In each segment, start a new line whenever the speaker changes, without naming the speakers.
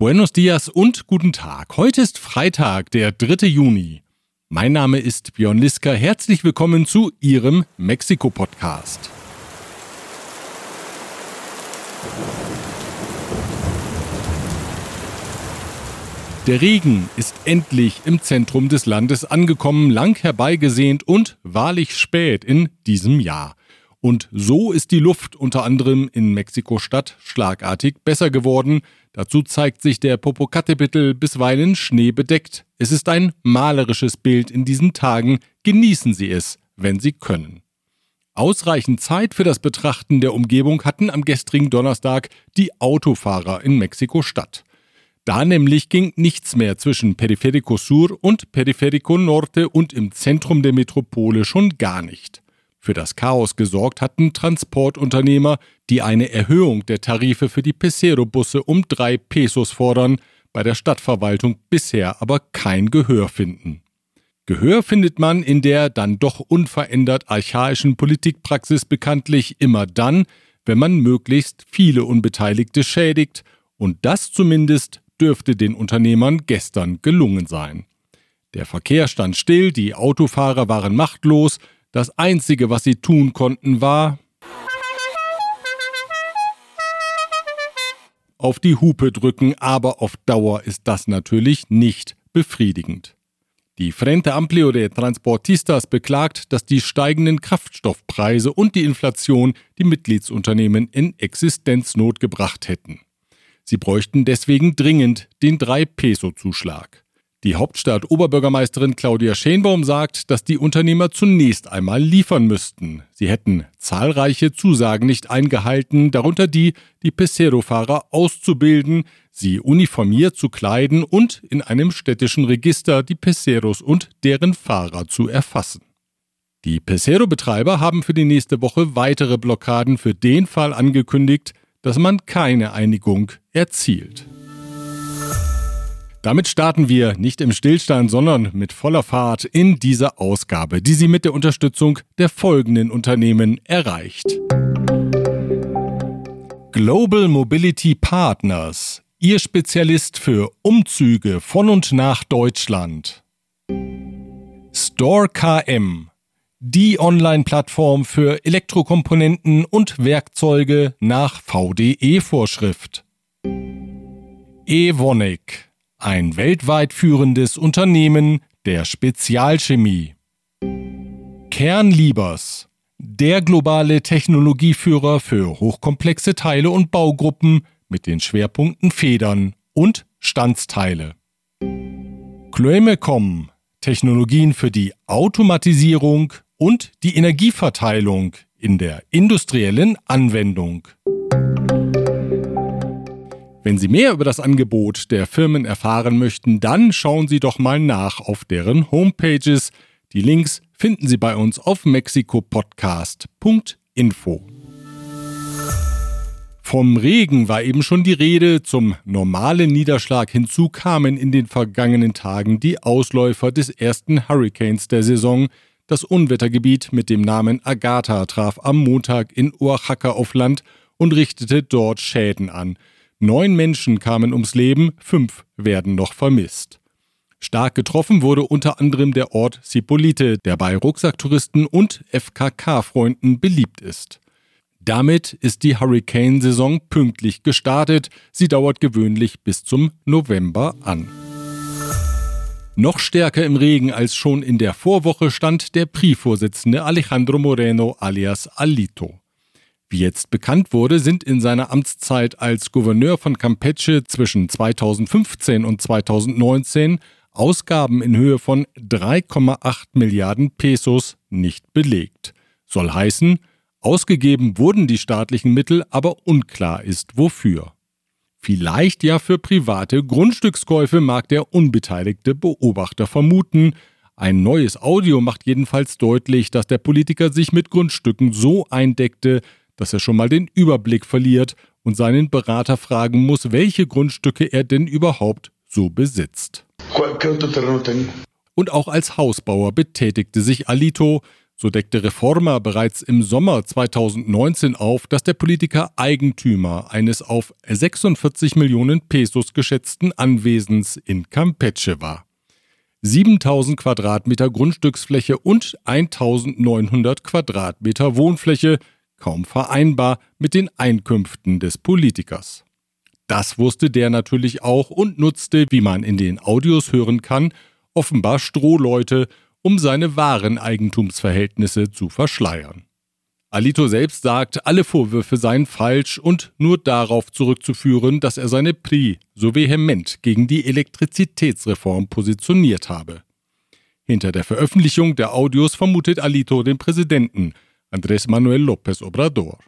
Buenos dias und guten Tag. Heute ist Freitag, der 3. Juni. Mein Name ist Björn Liska. Herzlich willkommen zu Ihrem Mexiko-Podcast. Der Regen ist endlich im Zentrum des Landes angekommen, lang herbeigesehnt und wahrlich spät in diesem Jahr. Und so ist die Luft unter anderem in Mexiko-Stadt schlagartig besser geworden. Dazu zeigt sich der Popocatépetl bisweilen schneebedeckt. Es ist ein malerisches Bild in diesen Tagen. Genießen Sie es, wenn Sie können. Ausreichend Zeit für das Betrachten der Umgebung hatten am gestrigen Donnerstag die Autofahrer in Mexiko-Stadt. Da nämlich ging nichts mehr zwischen Periférico Sur und Periférico Norte und im Zentrum der Metropole schon gar nicht. Für das Chaos gesorgt hatten Transportunternehmer, die eine Erhöhung der Tarife für die Pesero-Busse um drei Pesos fordern, bei der Stadtverwaltung bisher aber kein Gehör finden. Gehör findet man in der dann doch unverändert archaischen Politikpraxis bekanntlich immer dann, wenn man möglichst viele Unbeteiligte schädigt, und das zumindest dürfte den Unternehmern gestern gelungen sein. Der Verkehr stand still, die Autofahrer waren machtlos, das Einzige, was sie tun konnten, war auf die Hupe drücken, aber auf Dauer ist das natürlich nicht befriedigend. Die Frente Amplio de Transportistas beklagt, dass die steigenden Kraftstoffpreise und die Inflation die Mitgliedsunternehmen in Existenznot gebracht hätten. Sie bräuchten deswegen dringend den 3-Peso-Zuschlag. Die Hauptstadt-Oberbürgermeisterin Claudia Schenbaum sagt, dass die Unternehmer zunächst einmal liefern müssten. Sie hätten zahlreiche Zusagen nicht eingehalten, darunter die, die Pesero-Fahrer auszubilden, sie uniformiert zu kleiden und in einem städtischen Register die Peseros und deren Fahrer zu erfassen. Die Pesero-Betreiber haben für die nächste Woche weitere Blockaden für den Fall angekündigt, dass man keine Einigung erzielt. Damit starten wir nicht im Stillstand, sondern mit voller Fahrt in dieser Ausgabe, die Sie mit der Unterstützung der folgenden Unternehmen erreicht. Global Mobility Partners, Ihr Spezialist für Umzüge von und nach Deutschland. Store KM, die Online-Plattform für Elektrokomponenten und Werkzeuge nach VDE-Vorschrift. Evonik ein weltweit führendes Unternehmen der Spezialchemie. Kernliebers, der globale Technologieführer für hochkomplexe Teile und Baugruppen mit den Schwerpunkten Federn und Standsteile. Chloemecom, Technologien für die Automatisierung und die Energieverteilung in der industriellen Anwendung. Wenn Sie mehr über das Angebot der Firmen erfahren möchten, dann schauen Sie doch mal nach auf deren Homepages. Die Links finden Sie bei uns auf mexikopodcast.info. Vom Regen war eben schon die Rede, zum normalen Niederschlag hinzu kamen in den vergangenen Tagen die Ausläufer des ersten Hurricanes der Saison. Das Unwettergebiet mit dem Namen Agatha traf am Montag in Oaxaca auf Land und richtete dort Schäden an. Neun Menschen kamen ums Leben, fünf werden noch vermisst. Stark getroffen wurde unter anderem der Ort Cipolite, der bei Rucksacktouristen und FKK-Freunden beliebt ist. Damit ist die Hurricane-Saison pünktlich gestartet. Sie dauert gewöhnlich bis zum November an. Noch stärker im Regen als schon in der Vorwoche stand der PRI-Vorsitzende Alejandro Moreno alias Alito. Wie jetzt bekannt wurde, sind in seiner Amtszeit als Gouverneur von Campeche zwischen 2015 und 2019 Ausgaben in Höhe von 3,8 Milliarden Pesos nicht belegt. Soll heißen, ausgegeben wurden die staatlichen Mittel, aber unklar ist wofür. Vielleicht ja für private Grundstückskäufe mag der unbeteiligte Beobachter vermuten. Ein neues Audio macht jedenfalls deutlich, dass der Politiker sich mit Grundstücken so eindeckte, dass er schon mal den Überblick verliert und seinen Berater fragen muss, welche Grundstücke er denn überhaupt so besitzt. Und auch als Hausbauer betätigte sich Alito. So deckte Reforma bereits im Sommer 2019 auf, dass der Politiker Eigentümer eines auf 46 Millionen Pesos geschätzten Anwesens in Campeche war. 7000 Quadratmeter Grundstücksfläche und 1900 Quadratmeter Wohnfläche, kaum vereinbar mit den Einkünften des Politikers. Das wusste der natürlich auch und nutzte, wie man in den Audios hören kann, offenbar Strohleute um seine wahren Eigentumsverhältnisse zu verschleiern. Alito selbst sagt, alle Vorwürfe seien falsch und nur darauf zurückzuführen, dass er seine PRI so vehement gegen die Elektrizitätsreform positioniert habe. Hinter der Veröffentlichung der Audios vermutet Alito den Präsidenten, Andrés Manuel López Obrador.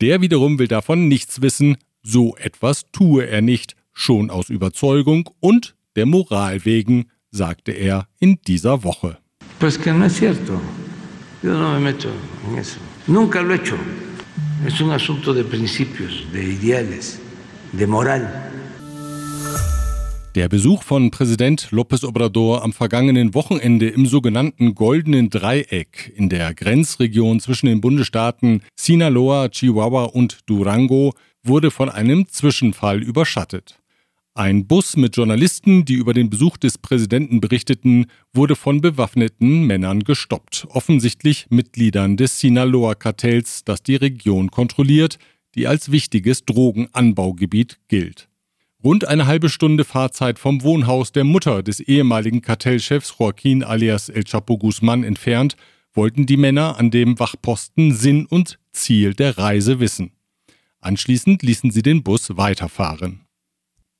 Der wiederum will davon nichts wissen, so etwas tue er nicht, schon aus Überzeugung und der Moral wegen, sagte er in dieser Woche.
Pues que no es cierto. Yo no me meto en eso. Nunca lo he hecho. Es un asunto de principios, de ideales, de moral.
Der Besuch von Präsident López Obrador am vergangenen Wochenende im sogenannten Goldenen Dreieck in der Grenzregion zwischen den Bundesstaaten Sinaloa, Chihuahua und Durango wurde von einem Zwischenfall überschattet. Ein Bus mit Journalisten, die über den Besuch des Präsidenten berichteten, wurde von bewaffneten Männern gestoppt, offensichtlich Mitgliedern des Sinaloa-Kartells, das die Region kontrolliert, die als wichtiges Drogenanbaugebiet gilt. Rund eine halbe Stunde Fahrzeit vom Wohnhaus der Mutter des ehemaligen Kartellchefs Joaquin alias El Chapo Guzman entfernt, wollten die Männer an dem Wachposten Sinn und Ziel der Reise wissen. Anschließend ließen sie den Bus weiterfahren.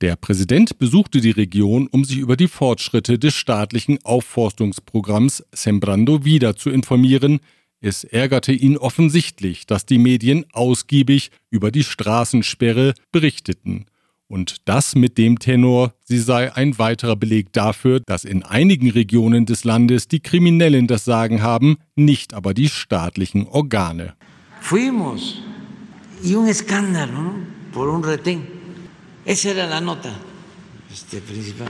Der Präsident besuchte die Region, um sich über die Fortschritte des staatlichen Aufforstungsprogramms Sembrando Vida zu informieren. Es ärgerte ihn offensichtlich, dass die Medien ausgiebig über die Straßensperre berichteten. Und das mit dem Tenor, sie sei ein weiterer Beleg dafür, dass in einigen Regionen des Landes die Kriminellen das Sagen haben, nicht aber die staatlichen Organe.
Fuimos y un escándalo ¿no? por un retén. Esa era la nota este, principal.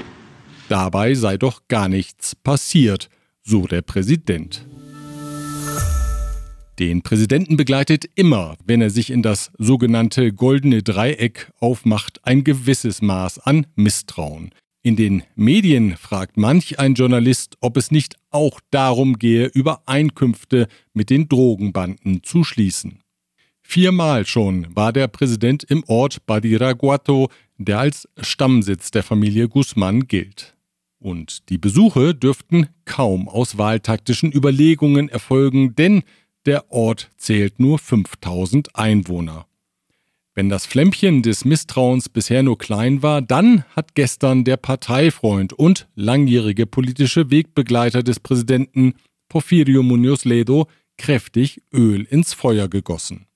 Dabei sei doch gar nichts passiert, so der Präsident. Den Präsidenten begleitet immer, wenn er sich in das sogenannte goldene Dreieck aufmacht, ein gewisses Maß an Misstrauen. In den Medien fragt manch ein Journalist, ob es nicht auch darum gehe, Übereinkünfte mit den Drogenbanden zu schließen. Viermal schon war der Präsident im Ort Badiraguato, der als Stammsitz der Familie Guzman gilt. Und die Besuche dürften kaum aus wahltaktischen Überlegungen erfolgen, denn der Ort zählt nur 5000 Einwohner. Wenn das Flämmchen des Misstrauens bisher nur klein war, dann hat gestern der Parteifreund und langjährige politische Wegbegleiter des Präsidenten Porfirio Munoz Ledo kräftig Öl ins Feuer gegossen.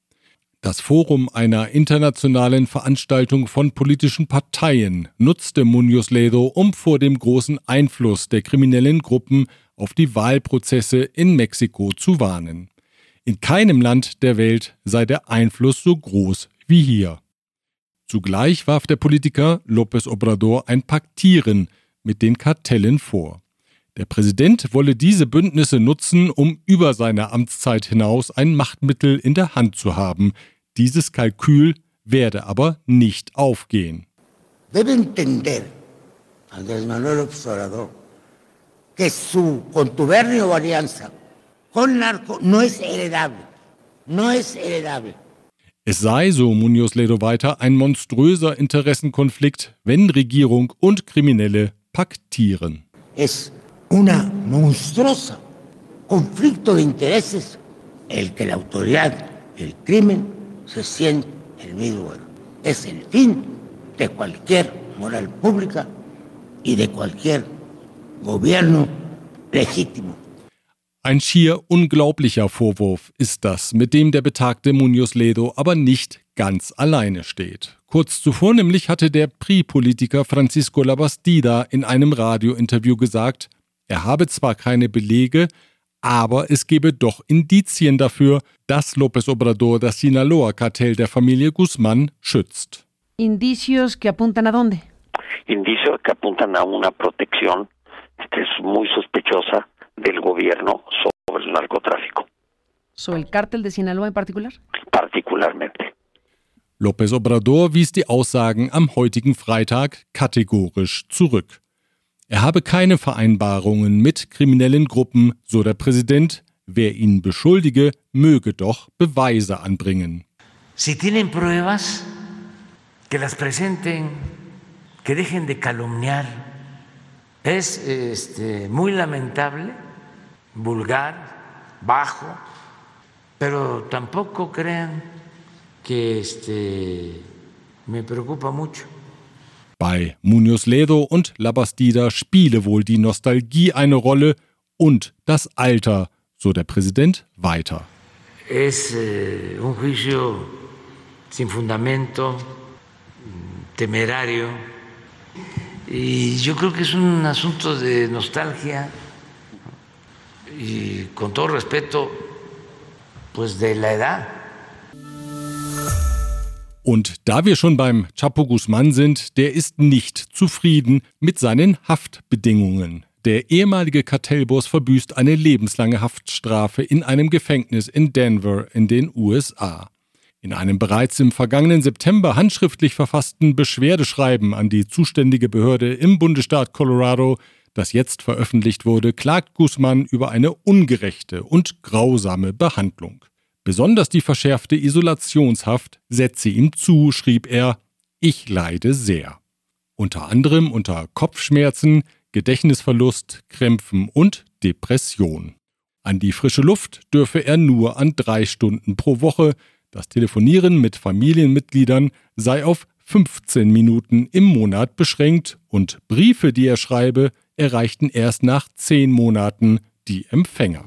Das Forum einer internationalen Veranstaltung von politischen Parteien nutzte Munoz Ledo, um vor dem großen Einfluss der kriminellen Gruppen auf die Wahlprozesse in Mexiko zu warnen. In keinem Land der Welt sei der Einfluss so groß wie hier. Zugleich warf der Politiker López Obrador ein Paktieren mit den Kartellen vor. Der Präsident wolle diese Bündnisse nutzen, um über seine Amtszeit hinaus ein Machtmittel in der Hand zu haben. Dieses Kalkül werde aber nicht aufgehen.
Debe entender Andrés Manuel Obrador que su contubernio o alianza con narco no es heredable. No es heredable.
Es sei, so Munoz Ledo weiter, ein monströser Interessenkonflikt, wenn Regierung und Kriminelle paktieren.
Es una monstruosa conflicto de intereses el que la autoridad, el crimen, se siente el mismo. Es el fin de cualquier moral pública y de cualquier gobierno legítimo.
Ein schier unglaublicher Vorwurf ist das, mit dem der betagte Munoz Ledo aber nicht ganz alleine steht. Kurz zuvor nämlich hatte der PRI-Politiker Francisco Labastida in einem Radiointerview gesagt, er habe zwar keine Belege, aber es gebe doch Indizien dafür, dass López Obrador das Sinaloa-Kartell der Familie Guzmán schützt.
Indicios que apuntan a dónde?
Indicios que apuntan a una protección que es muy sospechosa del gobierno sobre el narcotráfico.
¿Sobre el cártel de Sinaloa en particular?
Particularmente.
López Obrador wies die Aussagen am heutigen Freitag kategorisch zurück. Er habe keine Vereinbarungen mit kriminellen Gruppen, so der Präsident. Wer ihn beschuldige, möge doch Beweise anbringen.
Si tienen pruebas, que las presenten, que dejen de calumniar. Es este, muy lamentable, vulgar, bajo, pero tampoco crean que este, me preocupa mucho.
Bei Munoz Ledo und Labastida spiele wohl die Nostalgie eine Rolle und das Alter, so der Präsident weiter.
Es eh, un juicio sin fundamento, temerario, y yo creo que es un asunto de nostalgia y con todo respeto, pues de la edad.
Und da wir schon beim Chapo Guzman sind, der ist nicht zufrieden mit seinen Haftbedingungen. Der ehemalige Kartellboss verbüßt eine lebenslange Haftstrafe in einem Gefängnis in Denver in den USA. In einem bereits im vergangenen September handschriftlich verfassten Beschwerdeschreiben an die zuständige Behörde im Bundesstaat Colorado, das jetzt veröffentlicht wurde, klagt Guzman über eine ungerechte und grausame Behandlung. Besonders die verschärfte Isolationshaft setze ihm zu, schrieb er, ich leide sehr. Unter anderem unter Kopfschmerzen, Gedächtnisverlust, Krämpfen und Depression. An die frische Luft dürfe er nur an drei Stunden pro Woche, das Telefonieren mit Familienmitgliedern sei auf 15 Minuten im Monat beschränkt und Briefe, die er schreibe, erreichten erst nach zehn Monaten die Empfänger.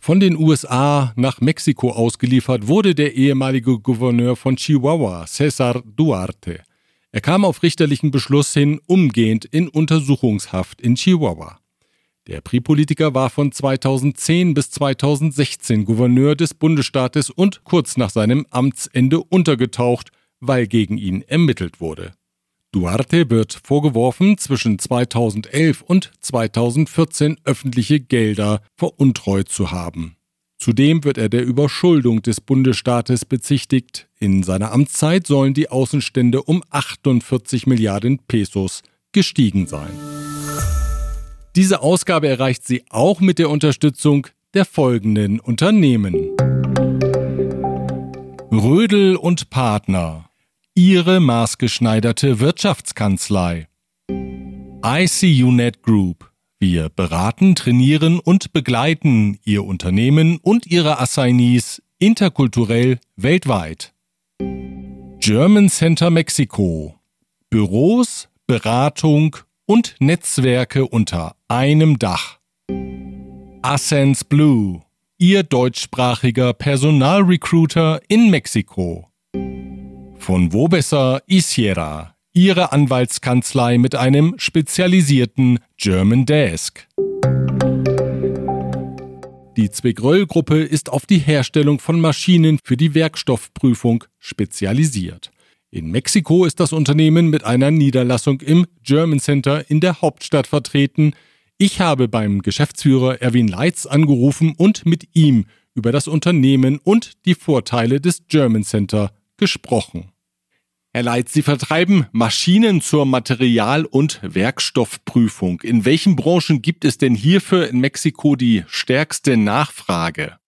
Von den USA nach Mexiko ausgeliefert wurde der ehemalige Gouverneur von Chihuahua, Cesar Duarte. Er kam auf richterlichen Beschluss hin umgehend in Untersuchungshaft in Chihuahua. Der Pri-Politiker war von 2010 bis 2016 Gouverneur des Bundesstaates und kurz nach seinem Amtsende untergetaucht, weil gegen ihn ermittelt wurde. Duarte wird vorgeworfen, zwischen 2011 und 2014 öffentliche Gelder veruntreut zu haben. Zudem wird er der Überschuldung des Bundesstaates bezichtigt. In seiner Amtszeit sollen die Außenstände um 48 Milliarden Pesos gestiegen sein. Diese Ausgabe erreicht sie auch mit der Unterstützung der folgenden Unternehmen. Rödel und Partner Ihre maßgeschneiderte Wirtschaftskanzlei. ICUNet Group. Wir beraten, trainieren und begleiten Ihr Unternehmen und Ihre Assignees interkulturell weltweit. German Center Mexiko. Büros, Beratung und Netzwerke unter einem Dach. Ascens Blue. Ihr deutschsprachiger Personalrecruiter in Mexiko. Von wo besser Isiera, ihre Anwaltskanzlei mit einem spezialisierten German Desk. Die Zwigröll-Gruppe ist auf die Herstellung von Maschinen für die Werkstoffprüfung spezialisiert. In Mexiko ist das Unternehmen mit einer Niederlassung im German Center in der Hauptstadt vertreten. Ich habe beim Geschäftsführer Erwin Leitz angerufen und mit ihm über das Unternehmen und die Vorteile des German Center gesprochen. Herr Leitz, Sie vertreiben Maschinen zur Material- und Werkstoffprüfung. In welchen Branchen gibt es denn hierfür in Mexiko die stärkste Nachfrage?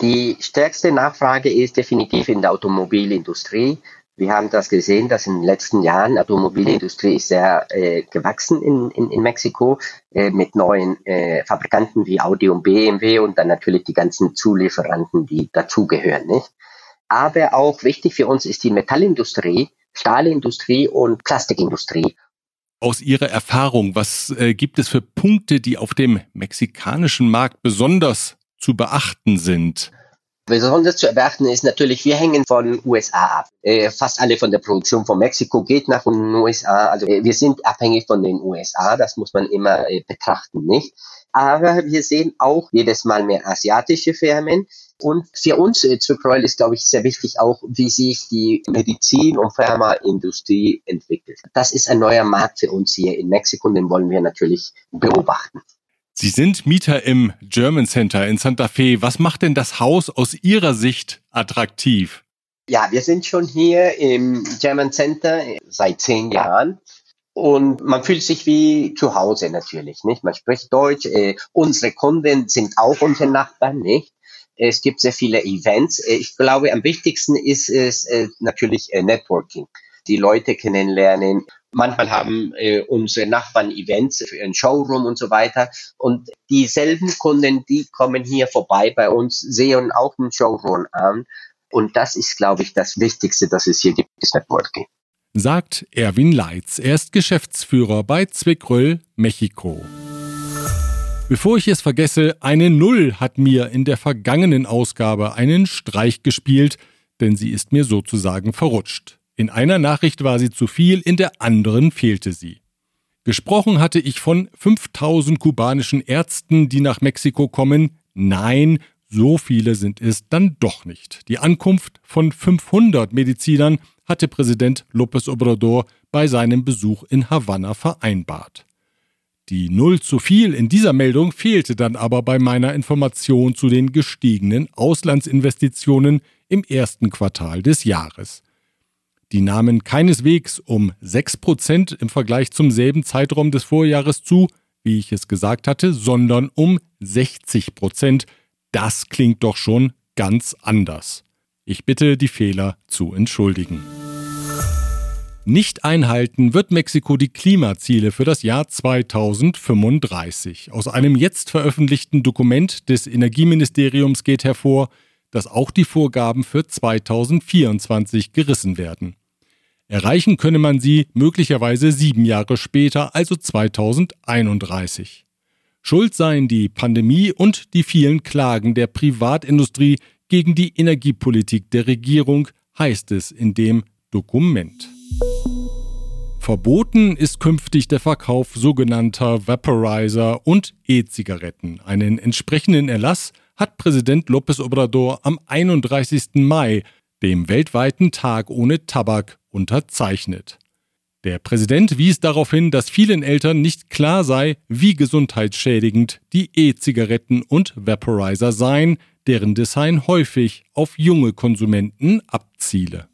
Die stärkste Nachfrage ist definitiv in der Automobilindustrie. Wir haben das gesehen, dass in den letzten Jahren die Automobilindustrie ist sehr äh, gewachsen in, in, in Mexiko äh, mit neuen äh, Fabrikanten wie Audi und BMW und dann natürlich die ganzen Zulieferanten, die dazugehören. Nicht? Aber auch wichtig für uns ist die Metallindustrie, Stahlindustrie und Plastikindustrie.
Aus Ihrer Erfahrung, was äh, gibt es für Punkte, die auf dem mexikanischen Markt besonders zu beachten sind?
Besonders zu beachten ist natürlich, wir hängen von USA ab. Äh, fast alle von der Produktion von Mexiko geht nach den USA. Also äh, wir sind abhängig von den USA, das muss man immer äh, betrachten, nicht? Aber wir sehen auch jedes Mal mehr asiatische Firmen, und für uns äh, Zwickreul ist, glaube ich, sehr wichtig auch, wie sich die Medizin- und Pharmaindustrie entwickelt. Das ist ein neuer Markt für uns hier in Mexiko und den wollen wir natürlich beobachten.
Sie sind Mieter im German Center in Santa Fe. Was macht denn das Haus aus Ihrer Sicht attraktiv?
Ja, wir sind schon hier im German Center seit zehn Jahren. Und man fühlt sich wie zu Hause natürlich, nicht? Man spricht Deutsch. Äh, unsere Kunden sind auch unsere Nachbarn, nicht? Es gibt sehr viele Events. Äh, ich glaube, am wichtigsten ist es äh, natürlich äh, Networking. Die Leute kennenlernen. Manchmal haben unsere Nachbarn Events für ein Showroom und so weiter. Und dieselben Kunden, die kommen hier vorbei bei uns, sehen auch ein Showroom an. Und das ist, glaube ich, das Wichtigste, dass es hier gibt, ist Networking.
Sagt Erwin Leitz. Er ist Geschäftsführer bei Zwickröll, Mexiko. Bevor ich es vergesse, eine Null hat mir in der vergangenen Ausgabe einen Streich gespielt, denn sie ist mir sozusagen verrutscht. In einer Nachricht war sie zu viel, in der anderen fehlte sie. Gesprochen hatte ich von 5000 kubanischen Ärzten, die nach Mexiko kommen. Nein, so viele sind es dann doch nicht. Die Ankunft von 500 Medizinern hatte Präsident López Obrador bei seinem Besuch in Havanna vereinbart. Die Null zu viel in dieser Meldung fehlte dann aber bei meiner Information zu den gestiegenen Auslandsinvestitionen im ersten Quartal des Jahres. Die nahmen keineswegs um 6% im Vergleich zum selben Zeitraum des Vorjahres zu, wie ich es gesagt hatte, sondern um 60%. Das klingt doch schon ganz anders. Ich bitte, die Fehler zu entschuldigen. Nicht einhalten wird Mexiko die Klimaziele für das Jahr 2035. Aus einem jetzt veröffentlichten Dokument des Energieministeriums geht hervor, dass auch die Vorgaben für 2024 gerissen werden. Erreichen könne man sie möglicherweise sieben Jahre später, also 2031. Schuld seien die Pandemie und die vielen Klagen der Privatindustrie gegen die Energiepolitik der Regierung, heißt es in dem Dokument. Verboten ist künftig der Verkauf sogenannter Vaporizer und E-Zigaretten. Einen entsprechenden Erlass hat Präsident López Obrador am 31. Mai, dem weltweiten Tag ohne Tabak, unterzeichnet. Der Präsident wies darauf hin, dass vielen Eltern nicht klar sei, wie gesundheitsschädigend die E-Zigaretten und Vaporizer seien, deren Design häufig auf junge Konsumenten abziele.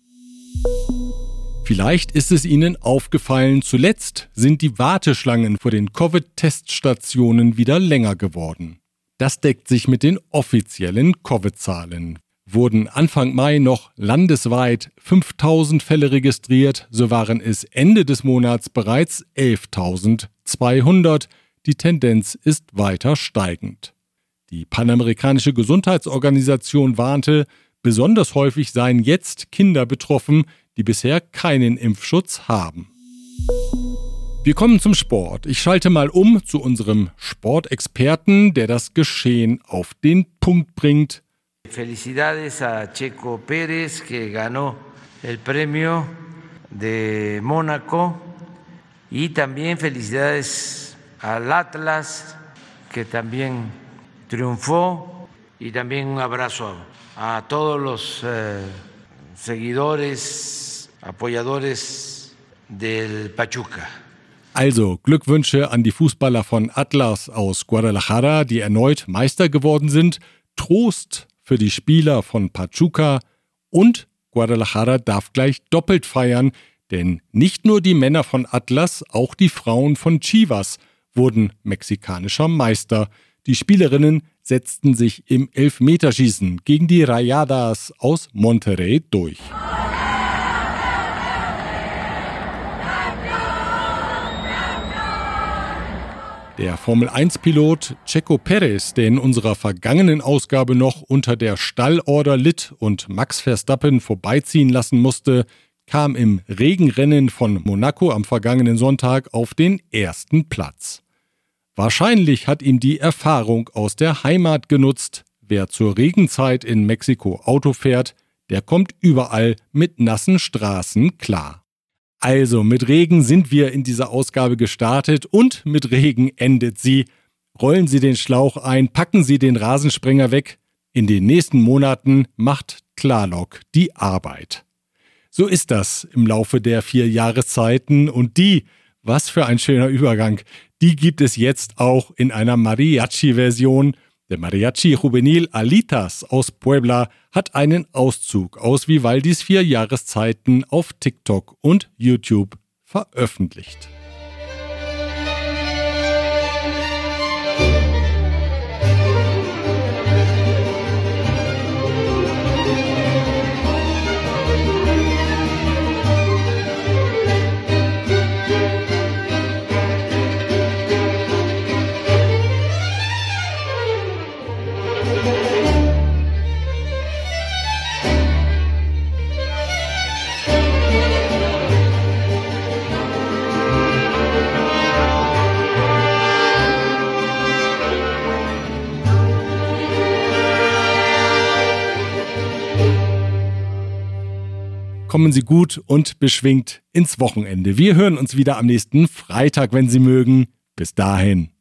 Vielleicht ist es Ihnen aufgefallen, zuletzt sind die Warteschlangen vor den Covid-Teststationen wieder länger geworden. Das deckt sich mit den offiziellen Covid-Zahlen wurden Anfang Mai noch landesweit 5000 Fälle registriert, so waren es Ende des Monats bereits 11.200. Die Tendenz ist weiter steigend. Die Panamerikanische Gesundheitsorganisation warnte, besonders häufig seien jetzt Kinder betroffen, die bisher keinen Impfschutz haben. Wir kommen zum Sport. Ich schalte mal um zu unserem Sportexperten, der das Geschehen auf den Punkt bringt.
Felicidades a Checo Pérez que ganó el premio de Mónaco y también felicidades al Atlas que también triunfó y también un abrazo a todos los eh, seguidores, apoyadores del Pachuca.
Also Glückwünsche an die Fußballer von Atlas aus Guadalajara, die erneut Meister geworden sind. Trost für die Spieler von Pachuca und Guadalajara darf gleich doppelt feiern, denn nicht nur die Männer von Atlas, auch die Frauen von Chivas wurden mexikanischer Meister. Die Spielerinnen setzten sich im Elfmeterschießen gegen die Rayadas aus Monterrey durch. Der Formel-1-Pilot Checo Perez, der in unserer vergangenen Ausgabe noch unter der Stallorder litt und Max Verstappen vorbeiziehen lassen musste, kam im Regenrennen von Monaco am vergangenen Sonntag auf den ersten Platz. Wahrscheinlich hat ihm die Erfahrung aus der Heimat genutzt. Wer zur Regenzeit in Mexiko Auto fährt, der kommt überall mit nassen Straßen klar. Also, mit Regen sind wir in dieser Ausgabe gestartet und mit Regen endet sie. Rollen Sie den Schlauch ein, packen Sie den Rasensprenger weg. In den nächsten Monaten macht Klarlock die Arbeit. So ist das im Laufe der vier Jahreszeiten und die, was für ein schöner Übergang, Die gibt es jetzt auch in einer Mariachi-Version. Der Mariachi Juvenil Alitas aus Puebla hat einen Auszug aus Vivaldis vier Jahreszeiten auf TikTok und YouTube veröffentlicht. Kommen Sie gut und beschwingt ins Wochenende. Wir hören uns wieder am nächsten Freitag, wenn Sie mögen. Bis dahin.